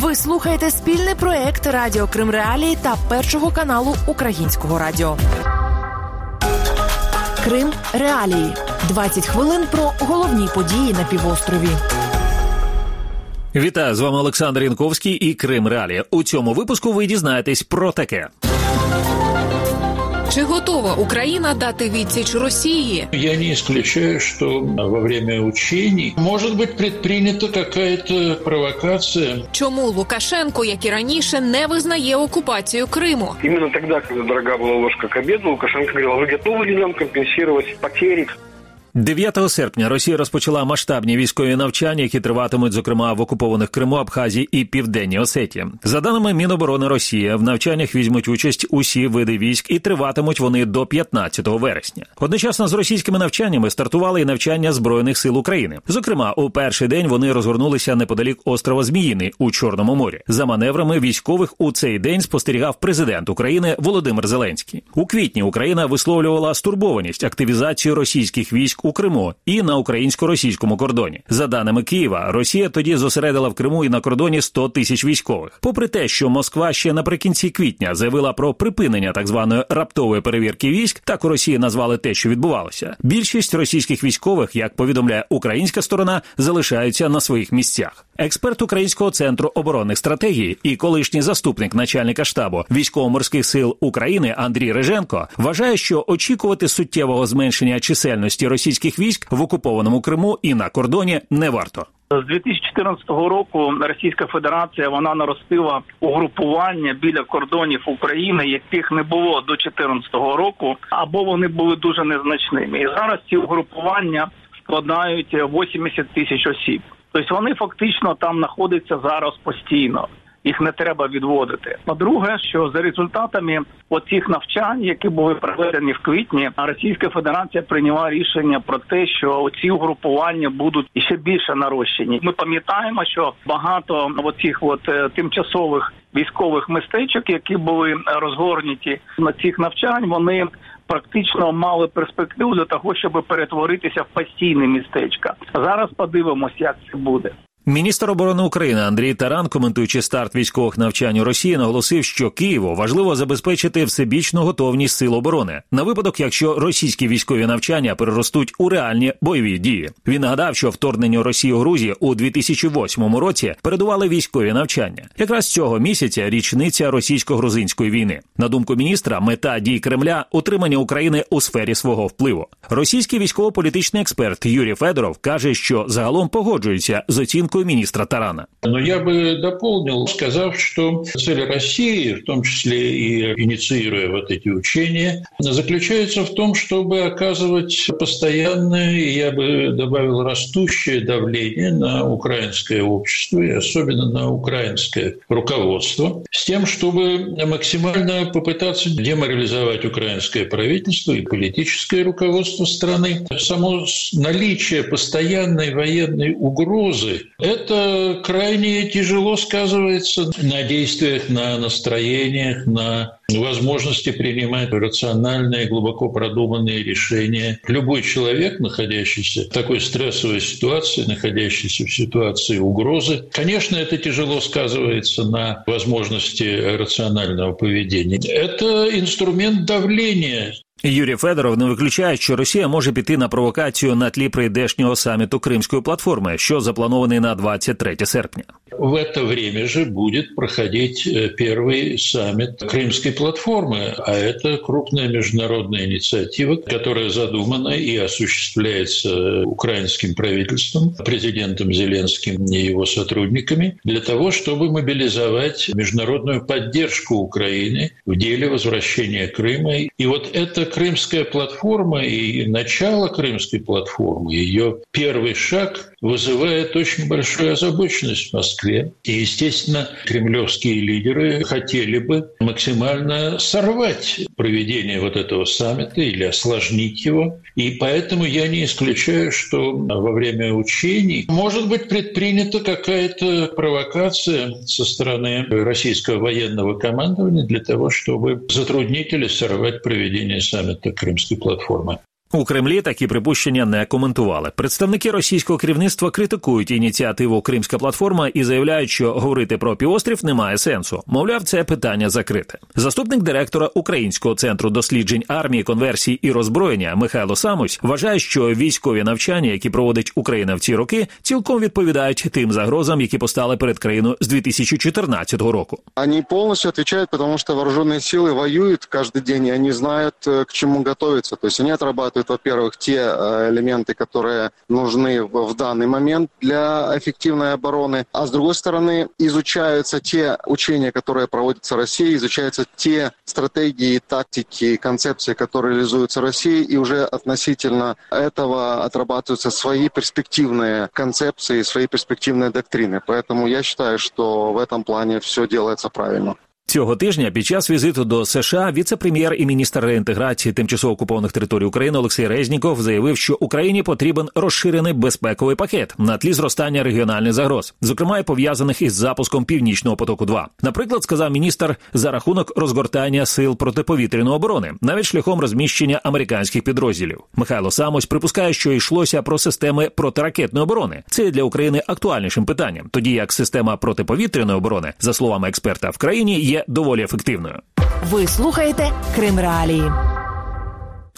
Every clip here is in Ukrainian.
Ви слухаєте спільний проект Радіо Крим Реалії та першого каналу Українського радіо. Крим Реалії. 20 хвилин про головні події на півострові. Вітаю з вами Олександр Янковський і Крим Реалія. У цьому випуску ви дізнаєтесь про таке. Чи готова Україна дати відсіч Росії? Я не исключаю, что во время учений может быть предпринята какая-то провокация. Чому Лукашенко, як і раніше, не визнає окупацію Криму? Именно тогда, когда дорога была ложка к обеду, Лукашенко говорил, «А вы готовы ли нам компенсировать потери? 9 серпня Росія розпочала масштабні військові навчання, які триватимуть, зокрема, в окупованих Криму, Абхазії і Південній Осетії. За даними Міноборони Росії, в навчаннях візьмуть участь усі види військ і триватимуть вони до 15 вересня. Одночасно з російськими навчаннями стартували і навчання збройних сил України. Зокрема, у перший день вони розгорнулися неподалік острова Зміїний у Чорному морі. За маневрами військових у цей день спостерігав президент України Володимир Зеленський. У квітні Україна висловлювала стурбованість активізацію російських військ у Криму і на українсько-російському кордоні. За даними Києва, Росія тоді зосередила в Криму і на кордоні 100 тисяч військових. Попри те, що Москва ще наприкінці квітня заявила про припинення так званої раптової перевірки військ, так у Росії назвали те, що відбувалося. Більшість російських військових, як повідомляє українська сторона, залишаються на своїх місцях. Експерт Українського центру оборонних стратегій і колишній заступник начальника штабу військово-морських сил України Андрій Реженко вважає, що очікувати суттєвого зменшення чисельності російських військ в окупованому Криму і на кордоні не варто. З 2014 року Російська Федерація вона наростила угрупування біля кордонів України, яких не було до 2014 року, або вони були дуже незначними. І зараз ці угрупування складають 80 тисяч осіб. Тобто вони фактично там знаходяться зараз постійно. Їх не треба відводити. По-друге, що за результатами оцих навчань, які були проведені в квітні, Російська Федерація прийняла рішення про те, що ці угрупування будуть ще більше нарощені. Ми пам'ятаємо, що багато оцих от е, тимчасових військових містечок, які були розгорнуті на цих навчань, вони практично мали перспективу для того, щоб перетворитися в постійне містечка. Зараз подивимось, як це буде. Міністр оборони України Андрій Таран, коментуючи старт військових навчань у Росії, наголосив, що Києву важливо забезпечити всебічну готовність сил оборони на випадок, якщо російські військові навчання переростуть у реальні бойові дії. Він нагадав, що вторгненню Росії у Грузії у 2008 році передували військові навчання. Якраз цього місяця річниця російсько-грузинської війни. На думку міністра, мета дій Кремля утримання України у сфері свого впливу. Російський військово-політичний експерт Юрій Федоров каже, що загалом погоджується з оцінкою министра Тарана. Но я бы дополнил, сказав, что цель России, в том числе и инициируя вот эти учения, заключается в том, чтобы оказывать постоянное, я бы добавил, растущее давление на украинское общество и особенно на украинское руководство, с тем, чтобы максимально попытаться деморализовать украинское правительство и политическое руководство страны. Само наличие постоянной военной угрозы это крайне тяжело сказывается на действиях, на настроениях, на возможности принимать рациональные, глубоко продуманные решения. Любой человек, находящийся в такой стрессовой ситуации, находящийся в ситуации угрозы, конечно, это тяжело сказывается на возможности рационального поведения. Это инструмент давления. Юрій Федоров не виключає, що Росія може піти на провокацію на тлі прийдешнього саміту Кримської платформи, що запланований на 23 серпня. В это время же будет проходить первый саммит Крымской платформы, а это крупная международная инициатива, которая задумана и осуществляется украинским правительством, президентом Зеленским и его сотрудниками для того, чтобы мобилизовать международную поддержку Украины в деле возвращения Крыма. И вот эта Крымская платформа и начало Крымской платформы, ее первый шаг вызывает очень большую озабоченность в Москве. И, естественно, кремлевские лидеры хотели бы максимально сорвать проведение вот этого саммита или осложнить его. И поэтому я не исключаю, что во время учений может быть предпринята какая-то провокация со стороны российского военного командования для того, чтобы затруднить или сорвать проведение саммита Крымской платформы. У Кремлі такі припущення не коментували. Представники російського керівництва критикують ініціативу Кримська платформа і заявляють, що говорити про півострів немає сенсу. Мовляв, це питання закрите. Заступник директора Українського центру досліджень армії, конверсії і роззброєння Михайло Самусь вважає, що військові навчання, які проводить Україна в ці роки, цілком відповідають тим загрозам, які постали перед країною з 2014 року. Вони повністю відповідають, тому що вооружені сили воюють кожен день, і вони знають, к чому готуватися. Тобто вони отрабатывают работают, во-первых, те э, элементы, которые нужны в данный момент для эффективной обороны, а с другой стороны изучаются те учения, которые проводятся Россией, изучаются те стратегии, тактики, концепции, которые реализуются Россией, и уже относительно этого отрабатываются свои перспективные концепции, свои перспективные доктрины. Поэтому я считаю, что в этом плане все делается правильно. Цього тижня під час візиту до США віце-прем'єр і міністр реінтеграції тимчасово окупованих територій України Олексій Резніков заявив, що Україні потрібен розширений безпековий пакет на тлі зростання регіональних загроз, зокрема й пов'язаних із запуском північного потоку. 2 наприклад, сказав міністр за рахунок розгортання сил протиповітряної оборони, навіть шляхом розміщення американських підрозділів. Михайло Самось припускає, що йшлося про системи протиракетної оборони. Це для України актуальнішим питанням, тоді як система протиповітряної оборони, за словами експерта, в країні є доволі ефективною. Ви слухаєте Крим Реалії.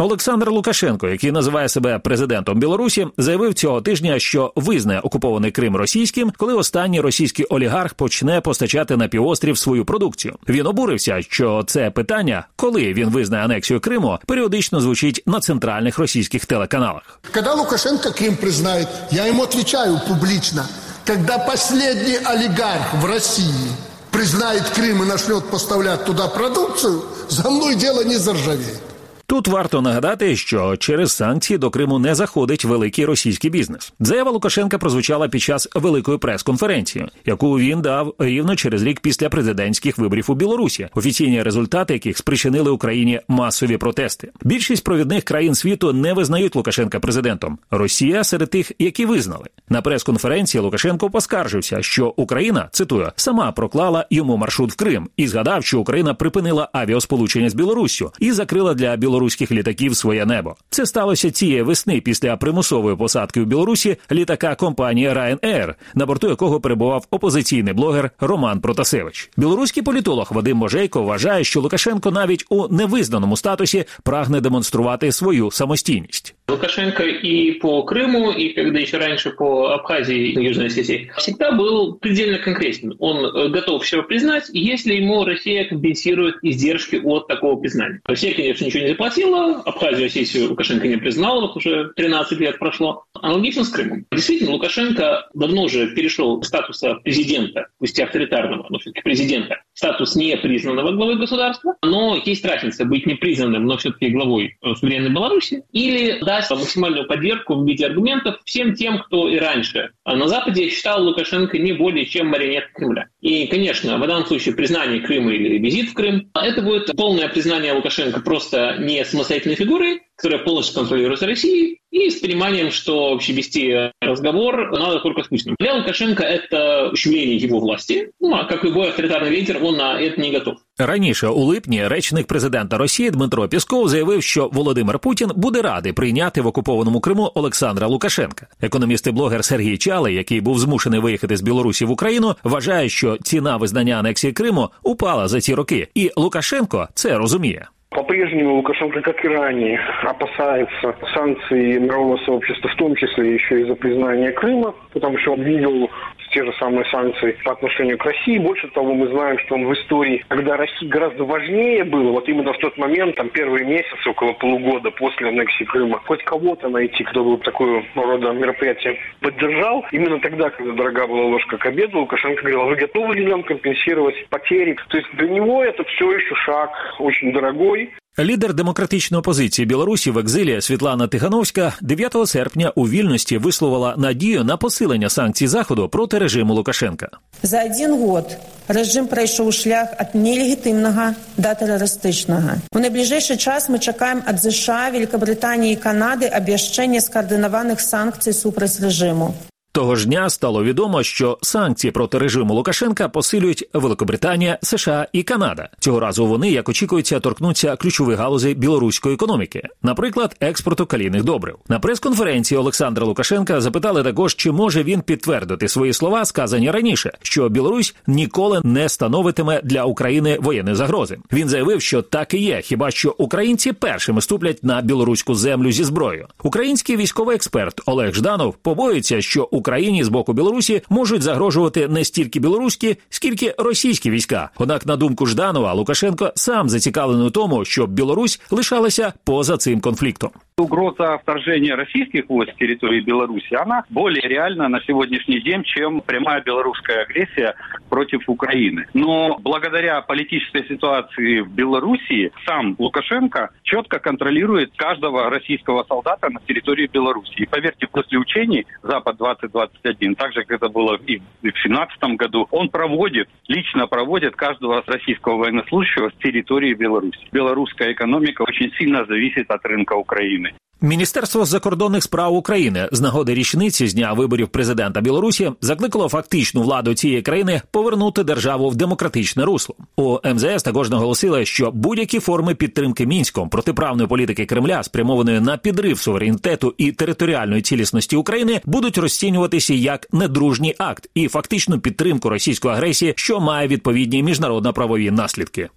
Олександр Лукашенко, який називає себе президентом Білорусі, заявив цього тижня, що визнає окупований Крим російським, коли останній російський олігарх почне постачати на півострів свою продукцію. Він обурився, що це питання, коли він визнає анексію Криму, періодично звучить на центральних російських телеканалах. Коли Лукашенко Крим признає, я йому відповідаю публічно, коли останній олігарх в Росії признает Крым и начнет поставлять туда продукцию, за мной дело не заржавеет. Тут варто нагадати, що через санкції до Криму не заходить великий російський бізнес. Заява Лукашенка прозвучала під час великої прес-конференції, яку він дав рівно через рік після президентських виборів у Білорусі, офіційні результати яких спричинили Україні масові протести. Більшість провідних країн світу не визнають Лукашенка президентом. Росія серед тих, які визнали на прес-конференції. Лукашенко поскаржився, що Україна цитую сама проклала йому маршрут в Крим і згадав, що Україна припинила авіасполучення з Білоруссю і закрила для Білорусі білоруських літаків своє небо. Це сталося цієї весни після примусової посадки у Білорусі літака компанії Ryanair, на борту якого перебував опозиційний блогер Роман Протасевич. Білоруський політолог Вадим Можейко вважає, що Лукашенко навіть у невизнаному статусі прагне демонструвати свою самостійність. Лукашенко и по Крыму, и когда еще раньше по Абхазии и Южной Осетии, всегда был предельно конкретен. Он э, готов все признать, если ему Россия компенсирует издержки от такого признания. Россия, конечно, ничего не заплатила, Абхазию, Осетию Лукашенко не признал, вот уже 13 лет прошло. Аналогично с Крымом. Действительно, Лукашенко давно уже перешел статуса президента, пусть и авторитарного, но все-таки президента, статус непризнанного главы государства, но есть разница быть непризнанным, но все-таки главой э, суверенной Беларуси, или да, даст максимальную поддержку в виде аргументов всем тем, кто и раньше на Западе считал Лукашенко не более чем марионеткой Кремля. И, конечно, в данном случае признание Крыма или визит в Крым, это будет полное признание Лукашенко просто не самостоятельной фигурой, которая полностью контролируется Россией, и с пониманием, что вообще вести разговор надо только с Путиным. Для Лукашенко это ущемление его власти, ну, а как любой авторитарный лидер, он на это не готов. Раніше у липні речник президента Росії Дмитро Пісков заявив, що Володимир Путін буде радий прийняти в окупованому Криму Олександра Лукашенка. Економіст і блогер Сергій Чалий, який був змушений виїхати з Білорусі в Україну, вважає, що ціна визнання анексії Криму упала за ці роки, і Лукашенко це розуміє. По-прежнему Лукашенко, как и ранее, опасается санкций мирового сообщества, в том числе еще и за признание Крыма, потому что он видел те же самые санкции по отношению к России. Больше того, мы знаем, что он в истории, когда России гораздо важнее было, вот именно в тот момент, там первые месяцы, около полугода после аннексии Крыма, хоть кого-то найти, кто бы такое рода мероприятие поддержал. Именно тогда, когда дорога была ложка к обеду, Лукашенко говорил, вы готовы ли нам компенсировать потери? То есть для него это все еще шаг очень дорогой, Лідер демократичної опозиції Білорусі в екзилі Світлана Тихановська 9 серпня у вільності висловила надію на посилення санкцій заходу проти режиму Лукашенка. За один год режим пройшов шлях від нелегітимного до терористичного. У найближчий час ми чекаємо від США, Великобританії і Канади обіщення скоординованих санкцій супроть режиму. Того ж дня стало відомо, що санкції проти режиму Лукашенка посилюють Великобританія, США і Канада. Цього разу вони, як очікується, торкнуться ключових галузей білоруської економіки, наприклад, експорту калійних добрив. На прес-конференції Олександра Лукашенка запитали також, чи може він підтвердити свої слова, сказані раніше, що Білорусь ніколи не становитиме для України воєнної загрози. Він заявив, що так і є, хіба що українці першими ступлять на білоруську землю зі зброєю. Український військовий експерт Олег Жданов побоюється, що Україні з боку Білорусі можуть загрожувати не стільки білоруські, скільки російські війська. Однак, на думку Жданова, Лукашенко сам зацікавлений у тому, щоб Білорусь лишалася поза цим конфліктом. Угроза вторжения российских войск в территории Беларуси, она более реальна на сегодняшний день, чем прямая белорусская агрессия против Украины. Но благодаря политической ситуации в Белоруссии сам Лукашенко четко контролирует каждого российского солдата на территории Беларуси. И поверьте, после учений Запад-2021, так же, как это было и в 2017 году, он проводит, лично проводит каждого российского военнослужащего с территории Беларуси. Белорусская экономика очень сильно зависит от рынка Украины. Міністерство закордонних справ України з нагоди річниці з дня виборів президента Білорусі закликало фактичну владу цієї країни повернути державу в демократичне русло. У МЗС також наголосили, що будь-які форми підтримки мінськом протиправної політики Кремля, спрямованої на підрив суверенітету і територіальної цілісності України, будуть розцінюватися як недружній акт і фактичну підтримку російської агресії, що має відповідні міжнародно-правові наслідки.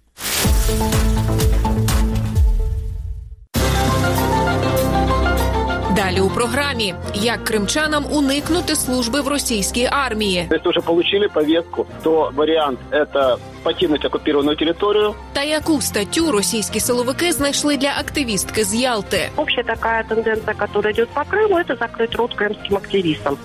у програмі як кримчанам уникнути служби в російській армії. Если уже получили повестку, то вариант это покинуть оккупированную территорию. Та яку статтю російські силовики знайшли для активістки з Ялти? Общая такая тенденция, которая идет по Крыму, это закрыть рот крымским активистам.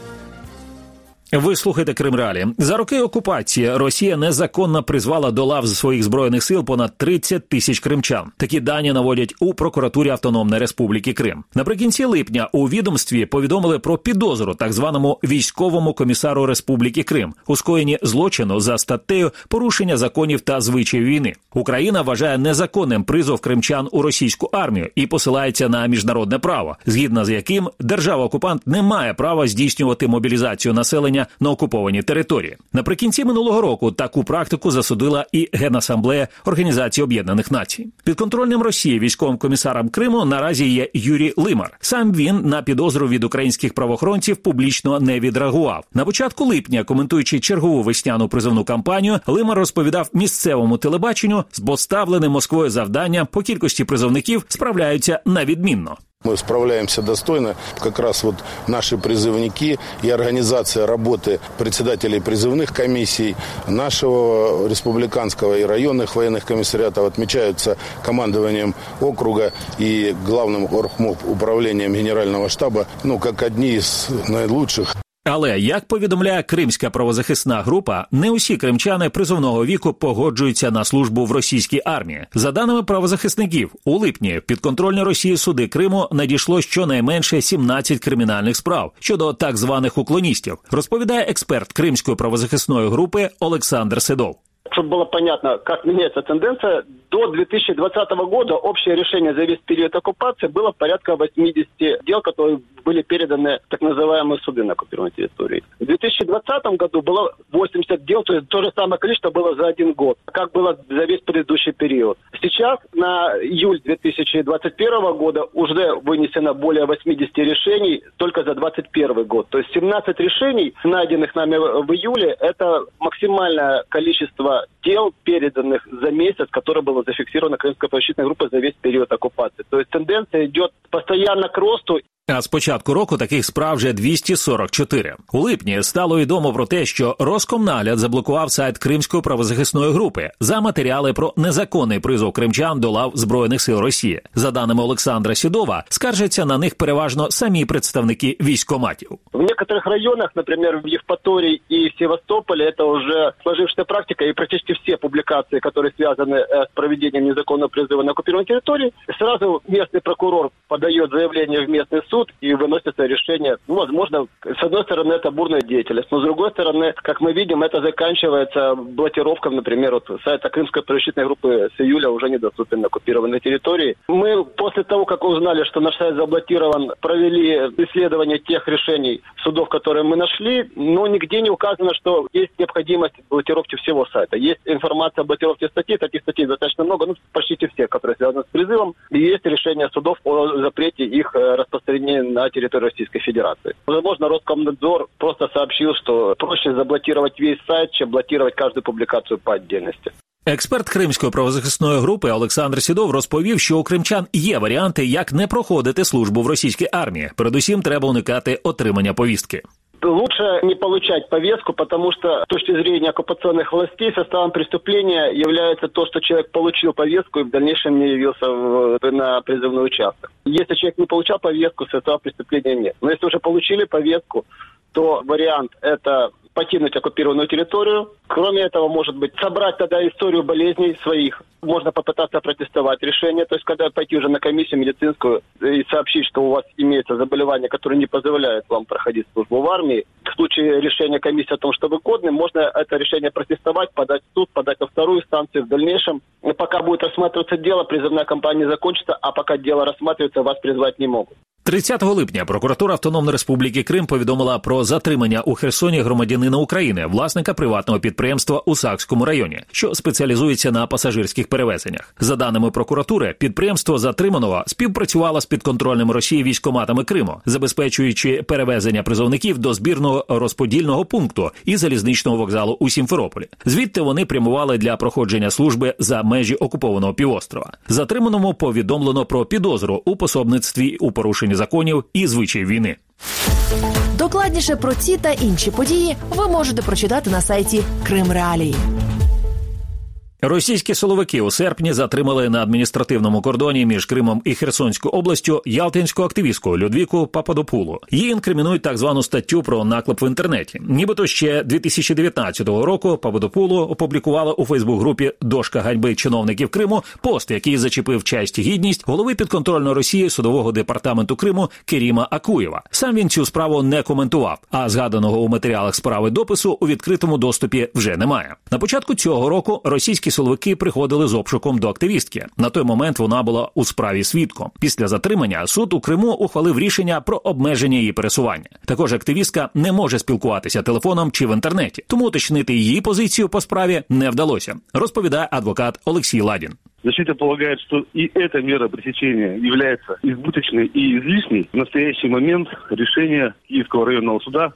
Ви слухаєте Крим Реалі. За роки окупації Росія незаконно призвала до лав своїх збройних сил понад 30 тисяч кримчан. Такі дані наводять у прокуратурі Автономної Республіки Крим. Наприкінці липня у відомстві повідомили про підозру так званому військовому комісару Республіки Крим у скоєнні злочину за статтею порушення законів та звичаїв війни. Україна вважає незаконним призов кримчан у російську армію і посилається на міжнародне право, згідно з яким держава окупант не має права здійснювати мобілізацію населення на окупованій території. Наприкінці минулого року таку практику засудила і Генасамблея Організації Об'єднаних Націй. Підконтрольним Росії військовим комісаром Криму наразі є Юрій Лимар. Сам він на підозру від українських правоохоронців публічно не відреагував. На початку липня, коментуючи чергову весняну призовну кампанію, Лимар розповідав місцевому телебаченню з поставленим Москвою завданням по кількості призовників справляються на відмінно. Мы справляемся достойно. Как раз вот наши призывники и организация работы председателей призывных комиссий нашего республиканского и районных военных комиссариатов отмечаются командованием округа и главным управлением генерального штаба, ну, как одни из наилучших. Але як повідомляє Кримська правозахисна група, не усі кримчани призовного віку погоджуються на службу в російській армії. За даними правозахисників, у липні підконтрольні Росії суди Криму надійшло щонайменше 17 кримінальних справ щодо так званих уклоністів, розповідає експерт Кримської правозахисної групи Олександр Седов. Чтобы было понятно, как меняется тенденция, до 2020 года общее решение за весь период оккупации было порядка 80 дел, которые были переданы так называемые суды на оккупированной территории. В 2020 году было 80 дел, то есть то же самое количество было за один год, как было за весь предыдущий период. Сейчас на июль 2021 года уже вынесено более 80 решений только за 2021 год. То есть 17 решений, найденных нами в июле, это максимальное количество дел, переданных за месяц, которое было зафиксировано Крымской правозащитной группой за весь период оккупации. То есть тенденция идет постоянно к росту. А з початку року таких справ вже 244. У липні стало відомо про те, що Роскомнагляд заблокував сайт Кримської правозахисної групи за матеріали про незаконний призов кримчан до лав збройних сил Росії. За даними Олександра Сідова, скаржаться на них переважно самі представники військоматів. В некоторых районах, например, в Евпатории и Севастополе, это уже сложившаяся практика, и практически все публикации, которые связаны с проведением незаконного призыва на оккупированной территории, сразу местный прокурор подает заявление в местный суд, Суд и выносится решение. Ну, возможно, с одной стороны, это бурная деятельность, но с другой стороны, как мы видим, это заканчивается блокировкой, например, вот сайта Крымской правозащитной группы с июля уже недоступен на оккупированной территории. Мы после того, как узнали, что наш сайт заблокирован, провели исследование тех решений судов, которые мы нашли, но нигде не указано, что есть необходимость блокировки всего сайта. Есть информация о блокировке статей, таких статей достаточно много, ну, почти все, которые связаны с призывом, и есть решение судов о запрете их э, распространения на территории Российской Федерации. Возможно, Роскомнадзор просто сообщил, что проще заблокировать весь сайт, чем блокировать каждую публикацию по отдельности. Експерт Кримської правозахисної групи Олександр Сідов розповів, що у кримчан є варіанти, як не проходити службу в російській армії. Передусім, треба уникати отримання повістки. Лучше не получать повестку, потому что с точки зрения оккупационных властей составом преступления является то, что человек получил повестку и в дальнейшем не явился в, на призывной участок. Если человек не получал повестку, состава преступления нет. Но если уже получили повестку, то вариант это покинуть оккупированную территорию. Кроме этого, может быть, собрать тогда историю болезней своих. Можно попытаться протестовать решение, то есть когда пойти уже на комиссию медицинскую и сообщить, что у вас имеется заболевание, которое не позволяет вам проходить службу в армии. В случае решения комиссии о том, что вы годны, можно это решение протестовать, подать в суд, подать во вторую инстанцию. В дальнейшем, пока будет рассматриваться дело, призывная кампания закончится, а пока дело рассматривается, вас призвать не могут. 30 липня прокуратура Автономної Республіки Крим повідомила про затримання у Херсоні громадянина України, власника приватного підприємства у Сакському районі, що спеціалізується на пасажирських перевезеннях. За даними прокуратури, підприємство затриманого співпрацювало з підконтрольним Росії військоматами Криму, забезпечуючи перевезення призовників до збірного розподільного пункту і залізничного вокзалу у Сімферополі. Звідти вони прямували для проходження служби за межі окупованого півострова. Затриманому повідомлено про підозру у пособництві у порушенні законів і звичаїв війни. Докладніше про ці та інші події ви можете прочитати на сайті Крим Реалії. Російські силовики у серпні затримали на адміністративному кордоні між Кримом і Херсонською областю ялтинську активістку Людвіку Пападопулу. Її інкримінують так звану статтю про наклеп в інтернеті. Нібито ще 2019 року Пападопулу опублікувала у Фейсбук-групі Дошка ганьби чиновників Криму пост, який зачепив честь і гідність голови підконтрольної Росії судового департаменту Криму Керіма Акуєва. Сам він цю справу не коментував, а згаданого у матеріалах справи допису у відкритому доступі вже немає. На початку цього року російські силовики приходили з обшуком до активістки. На той момент вона була у справі свідком. Після затримання суд у Криму ухвалив рішення про обмеження її пересування. Також активістка не може спілкуватися телефоном чи в інтернеті, тому уточнити її позицію по справі не вдалося. Розповідає адвокат Олексій Ладін. Защита полагает, что и эта мера пресечения является избыточной и излишней. В настоящий момент решение Киевского районного суда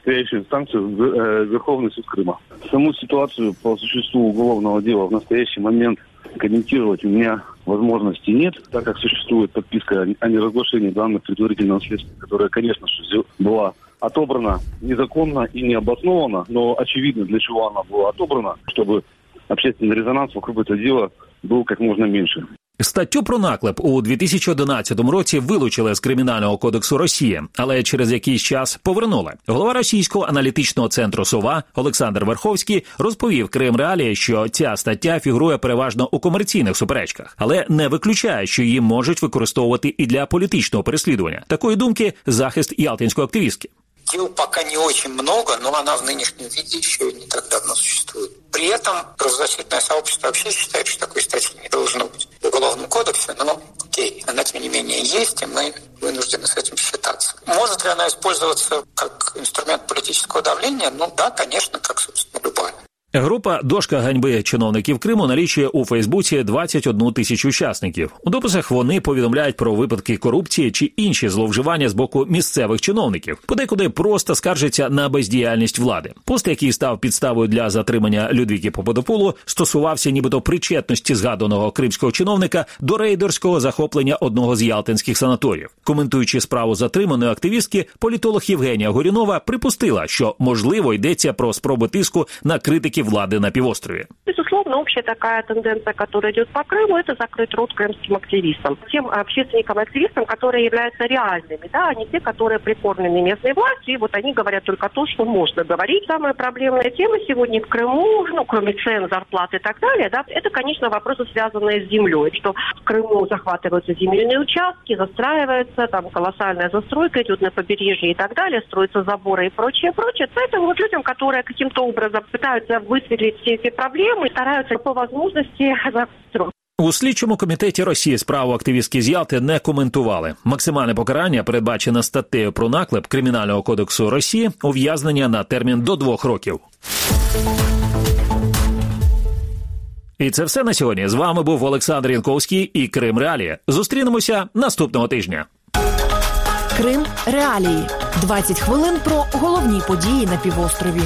стоящую инстанцию в э, Верховный суд Крыма. Саму ситуацию по существу уголовного дела в настоящий момент комментировать у меня возможности нет, так как существует подписка о неразглашении данных предварительного следствия, которая, конечно же, была отобрана незаконно и необоснованно, но очевидно, для чего она была отобрана, чтобы общественный резонанс вокруг этого дела был как можно меньше. Статтю про наклеп у 2011 році вилучили з кримінального кодексу Росії, але через якийсь час повернули. Голова російського аналітичного центру Сова Олександр Верховський розповів Крим Реалії, що ця стаття фігурує переважно у комерційних суперечках, але не виключає, що її можуть використовувати і для політичного переслідування. Такої думки захист ялтинської активістки. Дел пока не очень много, но она в нынешнем виде еще не так давно существует. При этом правозащитное сообщество вообще считает, что такой статьи не должно быть в Уголовном кодексе, но окей, она тем не менее есть, и мы вынуждены с этим считаться. Может ли она использоваться как инструмент политического давления? Ну да, конечно, как, собственно, любая. Група Дошка ганьби чиновників Криму налічує у Фейсбуці 21 тисячу учасників. У дописах вони повідомляють про випадки корупції чи інші зловживання з боку місцевих чиновників, подекуди просто скаржаться на бездіяльність влади. Пост, який став підставою для затримання Людвіки Поподопулу, стосувався нібито причетності згаданого кримського чиновника до рейдерського захоплення одного з ялтинських санаторіїв. Коментуючи справу затриманої активістки, політолог Євгенія Горінова припустила, що можливо йдеться про спробу тиску на критиків влади на півострові. Безусловно, безусловно, общая такая тенденция, которая идет по Крыму, это закрыть рот крымским активистам. Тем общественникам и активистам, которые являются реальными, да, а не те, которые прикормлены местной властью, и вот они говорят только то, что можно говорить. Самая проблемная тема сегодня в Крыму, ну, кроме цен, зарплат и так далее, да, это, конечно, вопросы, связанные с землей, что в Крыму захватываются земельные участки, застраиваются, там колоссальная застройка идет на побережье и так далее, строятся заборы и прочее, прочее. Поэтому вот людям, которые каким-то образом пытаются высветлить все эти проблемы, стараются по возможности застроить. У слідчому комітеті Росії справу активістки з Ялти не коментували. Максимальне покарання передбачене статтею про наклеп Кримінального кодексу Росії ув'язнення на термін до двох років. І це все на сьогодні. З вами був Олександр Янковський і Крим Реалії. Зустрінемося наступного тижня. Крим Реалії. 20 хвилин про головні події на півострові.